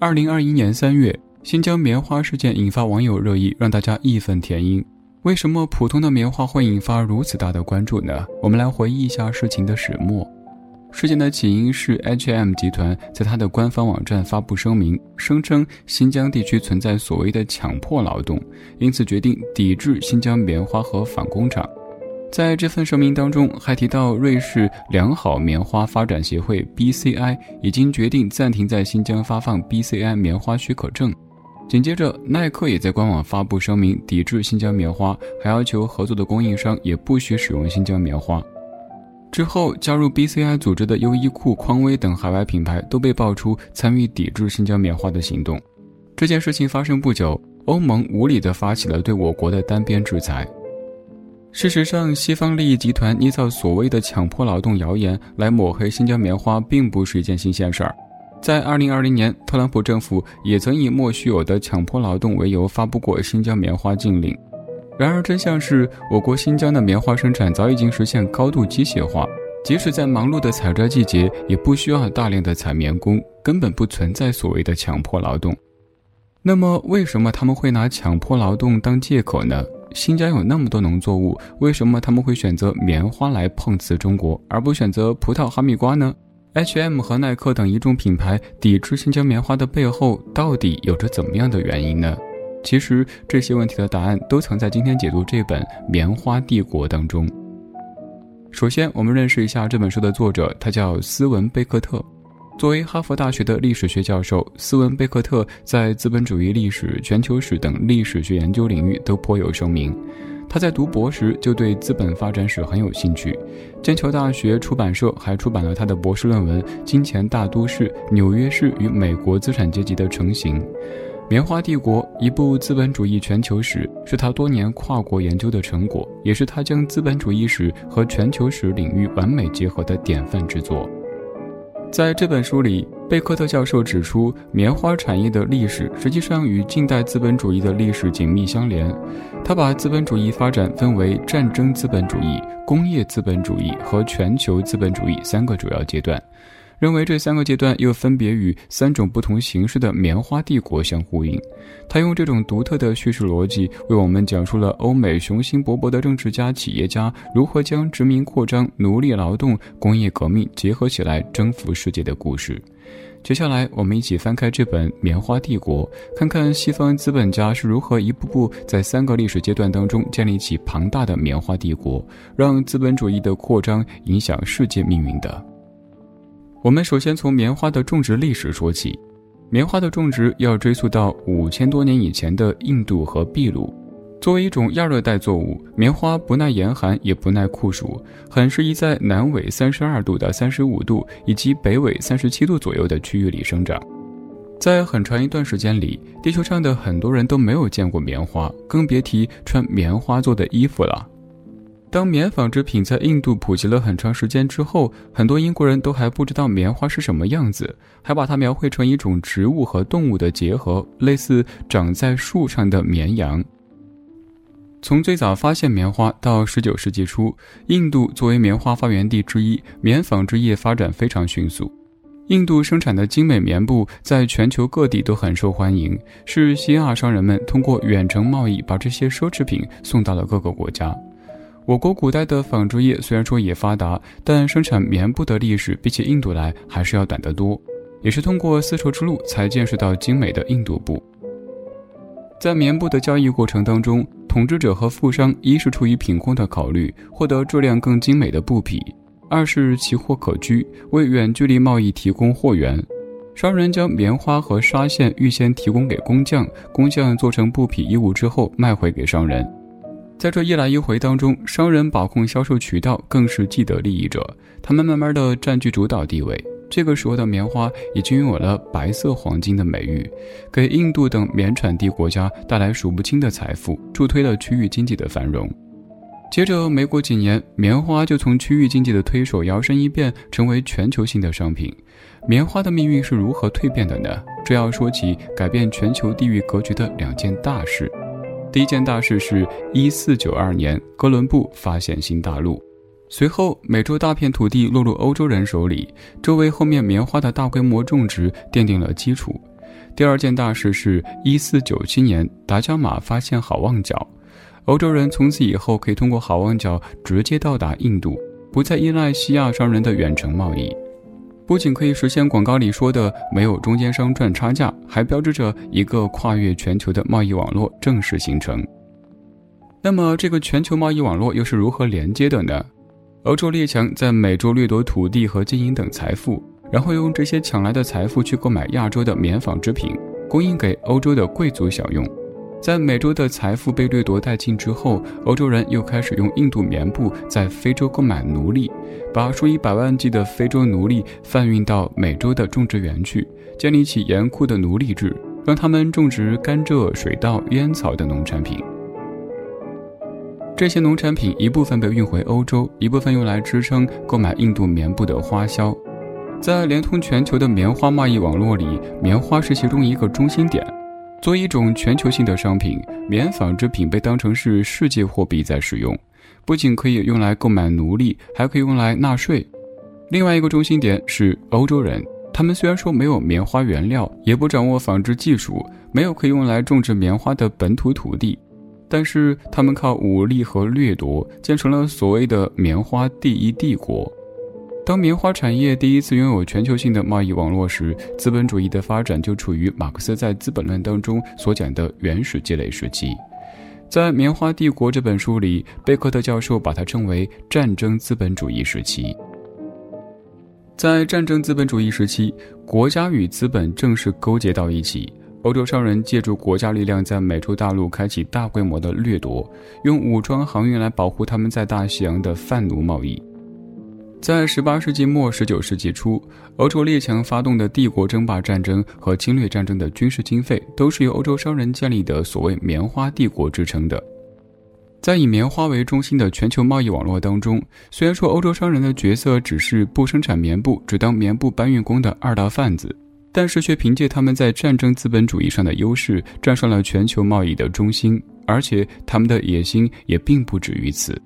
二零二一年三月，新疆棉花事件引发网友热议，让大家义愤填膺。为什么普通的棉花会引发如此大的关注呢？我们来回忆一下事情的始末。事件的起因是 H&M 集团在它的官方网站发布声明，声称新疆地区存在所谓的强迫劳动，因此决定抵制新疆棉花和反工厂。在这份声明当中，还提到瑞士良好棉花发展协会 （BCI） 已经决定暂停在新疆发放 BCI 棉花许可证。紧接着，耐克也在官网发布声明，抵制新疆棉花，还要求合作的供应商也不许使用新疆棉花。之后，加入 BCI 组织的优衣库、匡威等海外品牌都被爆出参与抵制新疆棉花的行动。这件事情发生不久，欧盟无理地发起了对我国的单边制裁。事实上，西方利益集团捏造所谓的强迫劳动谣言来抹黑新疆棉花，并不是一件新鲜事儿。在2020年，特朗普政府也曾以莫须有的强迫劳动为由发布过新疆棉花禁令。然而，真相是，我国新疆的棉花生产早已经实现高度机械化，即使在忙碌的采摘季节，也不需要大量的采棉工，根本不存在所谓的强迫劳动。那么，为什么他们会拿强迫劳动当借口呢？新疆有那么多农作物，为什么他们会选择棉花来碰瓷中国，而不选择葡萄、哈密瓜呢？H&M 和耐克等一众品牌抵制新疆棉花的背后，到底有着怎么样的原因呢？其实这些问题的答案都藏在今天解读这本《棉花帝国》当中。首先，我们认识一下这本书的作者，他叫斯文·贝克特。作为哈佛大学的历史学教授，斯文·贝克特在资本主义历史、全球史等历史学研究领域都颇有声名。他在读博时就对资本发展史很有兴趣。剑桥大学出版社还出版了他的博士论文《金钱大都市：纽约市与美国资产阶级的成型》。《棉花帝国》一部资本主义全球史，是他多年跨国研究的成果，也是他将资本主义史和全球史领域完美结合的典范之作。在这本书里，贝克特教授指出，棉花产业的历史实际上与近代资本主义的历史紧密相连。他把资本主义发展分为战争资本主义、工业资本主义和全球资本主义三个主要阶段。认为这三个阶段又分别与三种不同形式的棉花帝国相呼应。他用这种独特的叙事逻辑，为我们讲述了欧美雄心勃勃的政治家、企业家如何将殖民扩张、奴隶劳动、工业革命结合起来征服世界的故事。接下来，我们一起翻开这本《棉花帝国》，看看西方资本家是如何一步步在三个历史阶段当中建立起庞大的棉花帝国，让资本主义的扩张影响世界命运的。我们首先从棉花的种植历史说起。棉花的种植要追溯到五千多年以前的印度和秘鲁。作为一种亚热带作物，棉花不耐严寒，也不耐酷暑，很适宜在南纬三十二度到三十五度以及北纬三十七度左右的区域里生长。在很长一段时间里，地球上的很多人都没有见过棉花，更别提穿棉花做的衣服了。当棉纺织品在印度普及了很长时间之后，很多英国人都还不知道棉花是什么样子，还把它描绘成一种植物和动物的结合，类似长在树上的绵羊。从最早发现棉花到十九世纪初，印度作为棉花发源地之一，棉纺织业发展非常迅速。印度生产的精美棉布在全球各地都很受欢迎，是西亚商人们通过远程贸易把这些奢侈品送到了各个国家。我国古代的纺织业虽然说也发达，但生产棉布的历史比起印度来还是要短得多。也是通过丝绸之路才见识到精美的印度布。在棉布的交易过程当中，统治者和富商一是出于品控的考虑，获得质量更精美的布匹；二是奇货可居，为远距离贸易提供货源。商人将棉花和纱线预先提供给工匠，工匠做成布匹衣物之后卖回给商人。在这一来一回当中，商人把控销售渠道，更是既得利益者。他们慢慢的占据主导地位。这个时候的棉花已经拥有了“白色黄金”的美誉，给印度等棉产地国家带来数不清的财富，助推了区域经济的繁荣。接着没过几年，棉花就从区域经济的推手摇身一变，成为全球性的商品。棉花的命运是如何蜕变的呢？这要说起改变全球地域格局的两件大事。第一件大事是1492年，哥伦布发现新大陆。随后，美洲大片土地落入欧洲人手里，这为后面棉花的大规模种植奠定了基础。第二件大事是1497年达伽马发现好望角，欧洲人从此以后可以通过好望角直接到达印度，不再依赖西亚商人的远程贸易。不仅可以实现广告里说的没有中间商赚差价，还标志着一个跨越全球的贸易网络正式形成。那么，这个全球贸易网络又是如何连接的呢？欧洲列强在美洲掠夺土地和金银等财富，然后用这些抢来的财富去购买亚洲的棉纺织品，供应给欧洲的贵族享用。在美洲的财富被掠夺殆尽之后，欧洲人又开始用印度棉布在非洲购买奴隶，把数以百万计的非洲奴隶贩运到美洲的种植园去，建立起严酷的奴隶制，让他们种植甘蔗、水稻、烟草等农产品。这些农产品一部分被运回欧洲，一部分用来支撑购买印度棉布的花销。在连通全球的棉花贸易网络里，棉花是其中一个中心点。作为一种全球性的商品，棉纺织品被当成是世界货币在使用，不仅可以用来购买奴隶，还可以用来纳税。另外一个中心点是欧洲人，他们虽然说没有棉花原料，也不掌握纺织技术，没有可以用来种植棉花的本土土地。但是他们靠武力和掠夺建成了所谓的棉花第一帝国。当棉花产业第一次拥有全球性的贸易网络时，资本主义的发展就处于马克思在《资本论》当中所讲的原始积累时期。在《棉花帝国》这本书里，贝克特教授把它称为战争资本主义时期。在战争资本主义时期，国家与资本正式勾结到一起。欧洲商人借助国家力量，在美洲大陆开启大规模的掠夺，用武装航运来保护他们在大西洋的贩奴贸易。在18世纪末、19世纪初，欧洲列强发动的帝国争霸战争和侵略战争的军事经费，都是由欧洲商人建立的所谓“棉花帝国”支撑的。在以棉花为中心的全球贸易网络当中，虽然说欧洲商人的角色只是不生产棉布、只当棉布搬运工的二道贩子。但是却凭借他们在战争资本主义上的优势，站上了全球贸易的中心，而且他们的野心也并不止于此。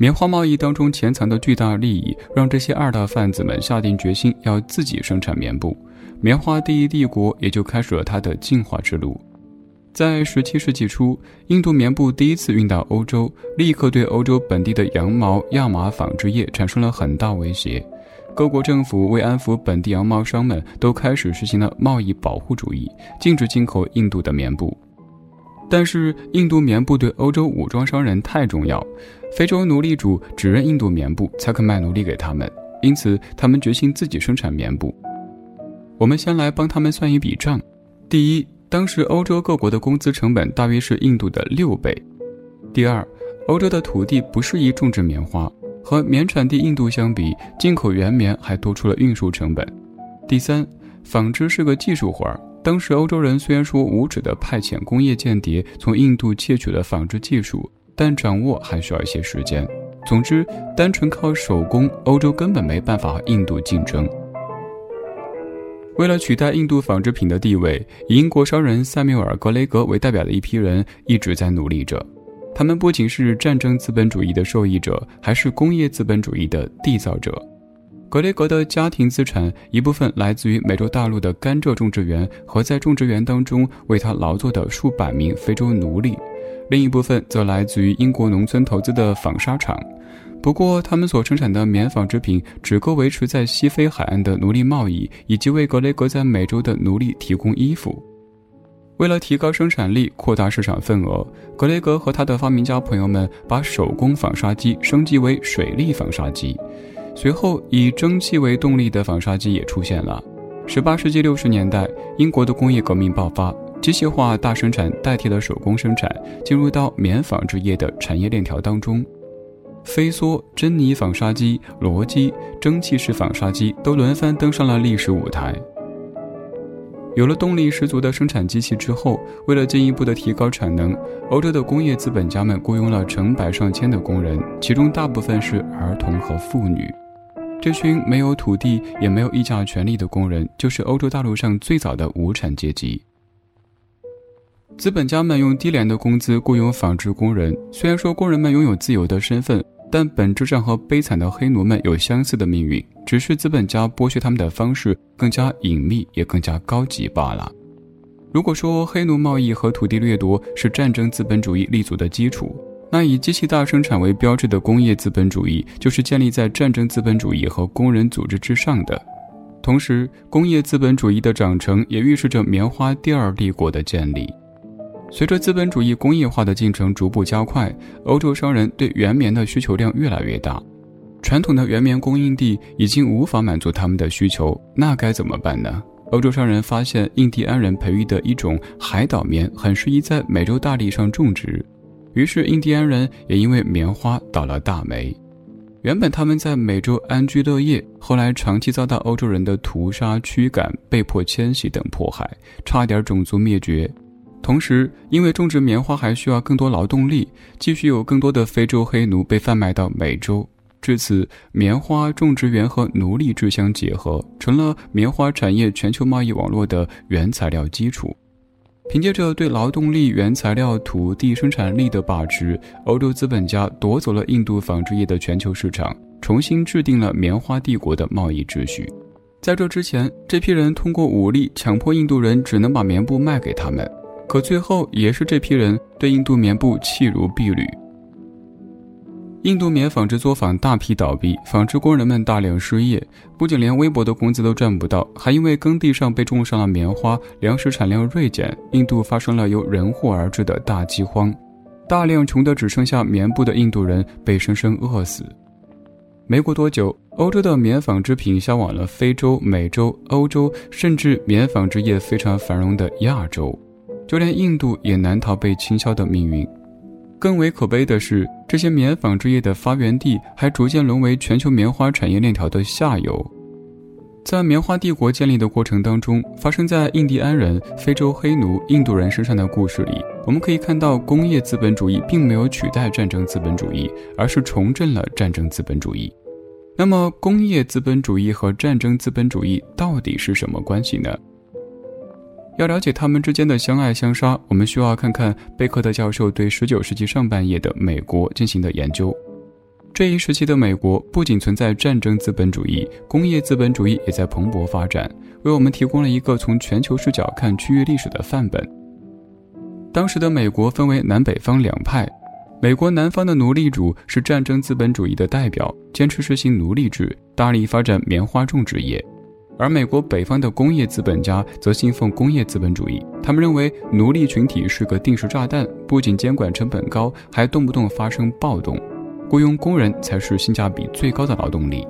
棉花贸易当中潜藏的巨大利益，让这些二大贩子们下定决心要自己生产棉布，棉花第一帝国也就开始了它的进化之路。在十七世纪初，印度棉布第一次运到欧洲，立刻对欧洲本地的羊毛、亚麻纺织业产生了很大威胁。各国政府为安抚本地羊毛商们，都开始实行了贸易保护主义，禁止进口印度的棉布。但是，印度棉布对欧洲武装商人太重要，非洲奴隶主只认印度棉布，才肯卖奴隶给他们。因此，他们决心自己生产棉布。我们先来帮他们算一笔账：第一，当时欧洲各国的工资成本大约是印度的六倍；第二，欧洲的土地不适宜种植棉花。和棉产地印度相比，进口原棉还多出了运输成本。第三，纺织是个技术活儿。当时欧洲人虽然说无耻地派遣工业间谍从印度窃取了纺织技术，但掌握还需要一些时间。总之，单纯靠手工，欧洲根本没办法和印度竞争。为了取代印度纺织品的地位，以英国商人塞缪尔·格雷格为代表的一批人一直在努力着。他们不仅是战争资本主义的受益者，还是工业资本主义的缔造者。格雷格的家庭资产一部分来自于美洲大陆的甘蔗种植园和在种植园当中为他劳作的数百名非洲奴隶，另一部分则来自于英国农村投资的纺纱厂。不过，他们所生产的棉纺织品只够维持在西非海岸的奴隶贸易，以及为格雷格在美洲的奴隶提供衣服。为了提高生产力、扩大市场份额，格雷格和他的发明家朋友们把手工纺纱机升级为水力纺纱机。随后，以蒸汽为动力的纺纱机也出现了。十八世纪六十年代，英国的工业革命爆发，机械化大生产代替了手工生产，进入到棉纺织业的产业链条当中。飞梭、珍妮纺纱机、罗机、蒸汽式纺纱机都轮番登上了历史舞台。有了动力十足的生产机器之后，为了进一步的提高产能，欧洲的工业资本家们雇佣了成百上千的工人，其中大部分是儿童和妇女。这群没有土地也没有议价权利的工人，就是欧洲大陆上最早的无产阶级。资本家们用低廉的工资雇佣纺织工人，虽然说工人们拥有自由的身份，但本质上和悲惨的黑奴们有相似的命运，只是资本家剥削他们的方式更加隐秘，也更加高级罢了。如果说黑奴贸易和土地掠夺是战争资本主义立足的基础，那以机器大生产为标志的工业资本主义就是建立在战争资本主义和工人组织之上的。同时，工业资本主义的长成也预示着棉花第二帝国的建立。随着资本主义工业化的进程逐步加快，欧洲商人对原棉的需求量越来越大，传统的原棉供应地已经无法满足他们的需求，那该怎么办呢？欧洲商人发现印第安人培育的一种海岛棉很适宜在美洲大地上种植，于是印第安人也因为棉花倒了大霉。原本他们在美洲安居乐业，后来长期遭到欧洲人的屠杀、驱赶、被迫迁徙等迫害，差点种族灭绝。同时，因为种植棉花还需要更多劳动力，继续有更多的非洲黑奴被贩卖到美洲。至此，棉花种植园和奴隶制相结合，成了棉花产业全球贸易网络的原材料基础。凭借着对劳动力、原材料、土地生产力的把持，欧洲资本家夺走了印度纺织业的全球市场，重新制定了棉花帝国的贸易秩序。在这之前，这批人通过武力强迫印度人只能把棉布卖给他们，可最后也是这批人对印度棉布弃如敝履。印度棉纺织作坊大批倒闭，纺织工人们大量失业，不仅连微薄的工资都赚不到，还因为耕地上被种上了棉花，粮食产量锐减，印度发生了由人祸而至的大饥荒，大量穷得只剩下棉布的印度人被生生饿死。没过多久，欧洲的棉纺织品销往了非洲、美洲、欧洲，甚至棉纺织业非常繁荣的亚洲，就连印度也难逃被倾销的命运。更为可悲的是，这些棉纺织业的发源地还逐渐沦为全球棉花产业链条的下游。在棉花帝国建立的过程当中，发生在印第安人、非洲黑奴、印度人身上的故事里，我们可以看到，工业资本主义并没有取代战争资本主义，而是重振了战争资本主义。那么，工业资本主义和战争资本主义到底是什么关系呢？要了解他们之间的相爱相杀，我们需要看看贝克特教授对19世纪上半叶的美国进行的研究。这一时期的美国不仅存在战争资本主义，工业资本主义也在蓬勃发展，为我们提供了一个从全球视角看区域历史的范本。当时的美国分为南北方两派，美国南方的奴隶主是战争资本主义的代表，坚持实行奴隶制，大力发展棉花种植业。而美国北方的工业资本家则信奉工业资本主义，他们认为奴隶群体是个定时炸弹，不仅监管成本高，还动不动发生暴动，雇佣工人才是性价比最高的劳动力。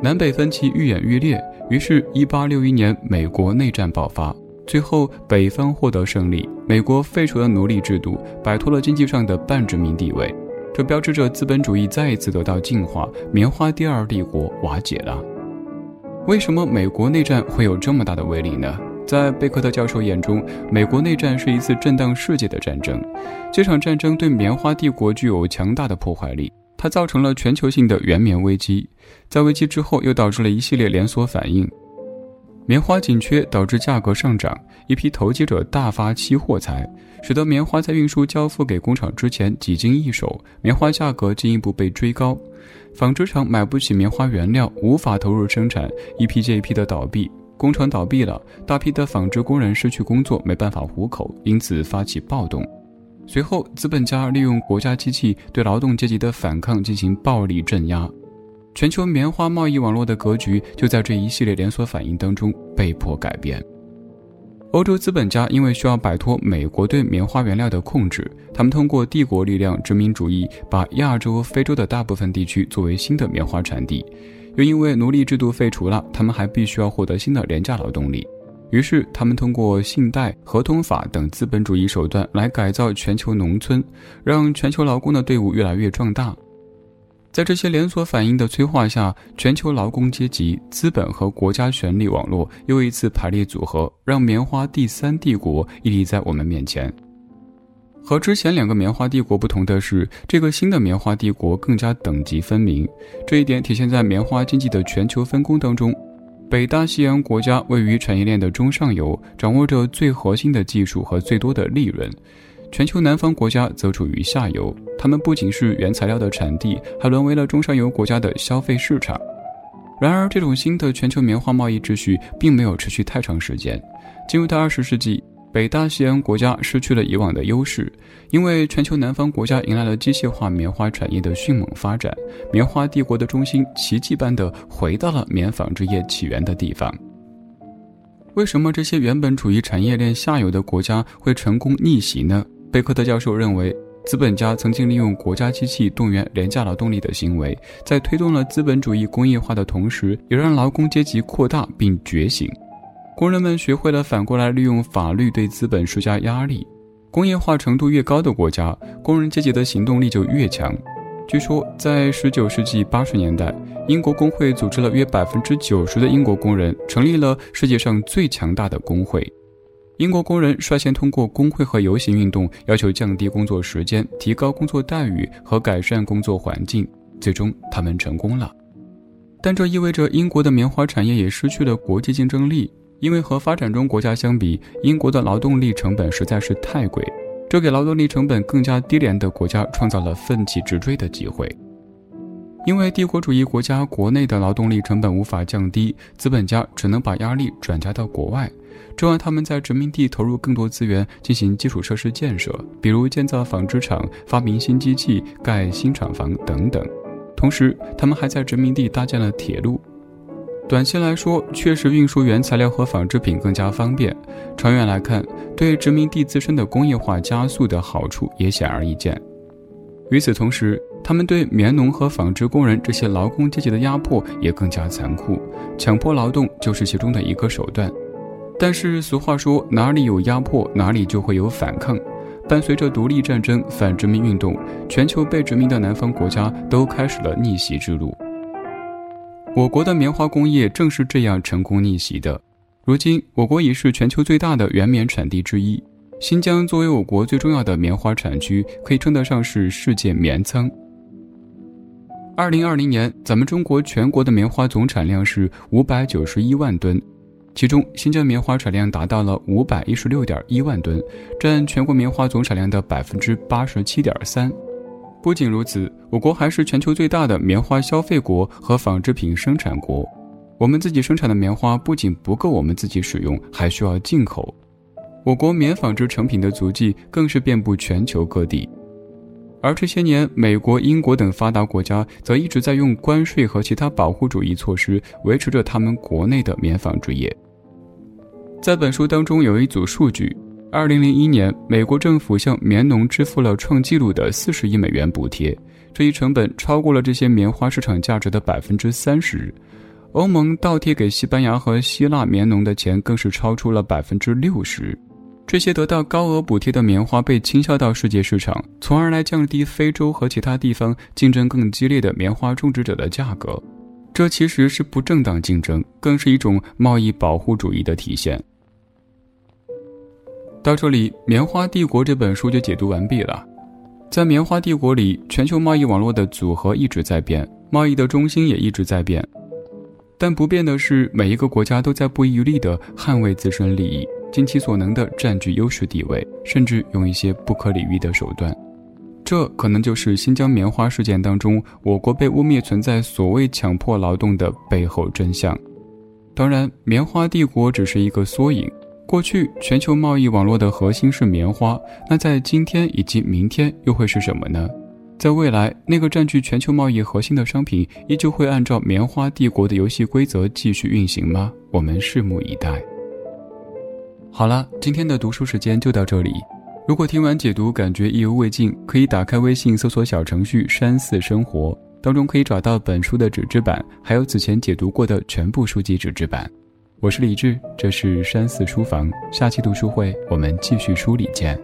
南北分歧愈演愈烈，于是1861年美国内战爆发，最后北方获得胜利，美国废除了奴隶制度，摆脱了经济上的半殖民地位，这标志着资本主义再一次得到净化，棉花第二帝国瓦解了。为什么美国内战会有这么大的威力呢？在贝克特教授眼中，美国内战是一次震荡世界的战争。这场战争对棉花帝国具有强大的破坏力，它造成了全球性的原棉危机，在危机之后又导致了一系列连锁反应。棉花紧缺导致价格上涨，一批投机者大发期货财，使得棉花在运输交付给工厂之前几经易手，棉花价格进一步被追高。纺织厂买不起棉花原料，无法投入生产，一批接一批的倒闭，工厂倒闭了，大批的纺织工人失去工作，没办法糊口，因此发起暴动。随后，资本家利用国家机器对劳动阶级的反抗进行暴力镇压，全球棉花贸易网络的格局就在这一系列连锁反应当中被迫改变。欧洲资本家因为需要摆脱美国对棉花原料的控制，他们通过帝国力量、殖民主义，把亚洲、非洲的大部分地区作为新的棉花产地。又因为奴隶制度废除了，他们还必须要获得新的廉价劳动力。于是，他们通过信贷、合同法等资本主义手段来改造全球农村，让全球劳工的队伍越来越壮大。在这些连锁反应的催化下，全球劳工阶级、资本和国家权力网络又一次排列组合，让棉花第三帝国屹立在我们面前。和之前两个棉花帝国不同的是，这个新的棉花帝国更加等级分明。这一点体现在棉花经济的全球分工当中。北大西洋国家位于产业链的中上游，掌握着最核心的技术和最多的利润。全球南方国家则处于下游，他们不仅是原材料的产地，还沦为了中上游国家的消费市场。然而，这种新的全球棉花贸易秩序并没有持续太长时间。进入到二十世纪，北大西洋国家失去了以往的优势，因为全球南方国家迎来了机械化棉花产业的迅猛发展，棉花帝国的中心奇迹般的回到了棉纺织业起源的地方。为什么这些原本处于产业链下游的国家会成功逆袭呢？贝克特教授认为。资本家曾经利用国家机器动员廉价劳动力的行为，在推动了资本主义工业化的同时，也让劳工阶级扩大并觉醒。工人们学会了反过来利用法律对资本施加压力。工业化程度越高的国家，工人阶级的行动力就越强。据说，在19世纪80年代，英国工会组织了约90%的英国工人，成立了世界上最强大的工会。英国工人率先通过工会和游行运动，要求降低工作时间、提高工作待遇和改善工作环境。最终，他们成功了。但这意味着英国的棉花产业也失去了国际竞争力，因为和发展中国家相比，英国的劳动力成本实在是太贵，这给劳动力成本更加低廉的国家创造了奋起直追的机会。因为帝国主义国家国内的劳动力成本无法降低，资本家只能把压力转嫁到国外。这让他们在殖民地投入更多资源进行基础设施建设，比如建造纺织厂、发明新机器、盖新厂房等等。同时，他们还在殖民地搭建了铁路。短期来说，确实运输原材料和纺织品更加方便；长远来看，对殖民地自身的工业化加速的好处也显而易见。与此同时，他们对棉农和纺织工人这些劳工阶级的压迫也更加残酷，强迫劳动就是其中的一个手段。但是俗话说，哪里有压迫，哪里就会有反抗。伴随着独立战争、反殖民运动，全球被殖民的南方国家都开始了逆袭之路。我国的棉花工业正是这样成功逆袭的。如今，我国已是全球最大的原棉产地之一。新疆作为我国最重要的棉花产区，可以称得上是世界棉仓。二零二零年，咱们中国全国的棉花总产量是五百九十一万吨。其中，新疆棉花产量达到了五百一十六点一万吨，占全国棉花总产量的百分之八十七点三。不仅如此，我国还是全球最大的棉花消费国和纺织品生产国。我们自己生产的棉花不仅不够我们自己使用，还需要进口。我国棉纺织成品的足迹更是遍布全球各地。而这些年，美国、英国等发达国家则一直在用关税和其他保护主义措施维持着他们国内的棉纺织业。在本书当中有一组数据：，二零零一年，美国政府向棉农支付了创纪录的四十亿美元补贴，这一成本超过了这些棉花市场价值的百分之三十。欧盟倒贴给西班牙和希腊棉农的钱更是超出了百分之六十。这些得到高额补贴的棉花被倾销到世界市场，从而来降低非洲和其他地方竞争更激烈的棉花种植者的价格。这其实是不正当竞争，更是一种贸易保护主义的体现。到这里，《棉花帝国》这本书就解读完毕了。在《棉花帝国》里，全球贸易网络的组合一直在变，贸易的中心也一直在变，但不变的是，每一个国家都在不遗余力地捍卫自身利益，尽其所能地占据优势地位，甚至用一些不可理喻的手段。这可能就是新疆棉花事件当中，我国被污蔑存在所谓强迫劳动的背后真相。当然，棉花帝国只是一个缩影。过去全球贸易网络的核心是棉花，那在今天以及明天又会是什么呢？在未来，那个占据全球贸易核心的商品依旧会按照棉花帝国的游戏规则继续运行吗？我们拭目以待。好了，今天的读书时间就到这里。如果听完解读感觉意犹未尽，可以打开微信搜索小程序“山寺生活”，当中可以找到本书的纸质版，还有此前解读过的全部书籍纸质版。我是李志，这是山寺书房，下期读书会我们继续梳理见。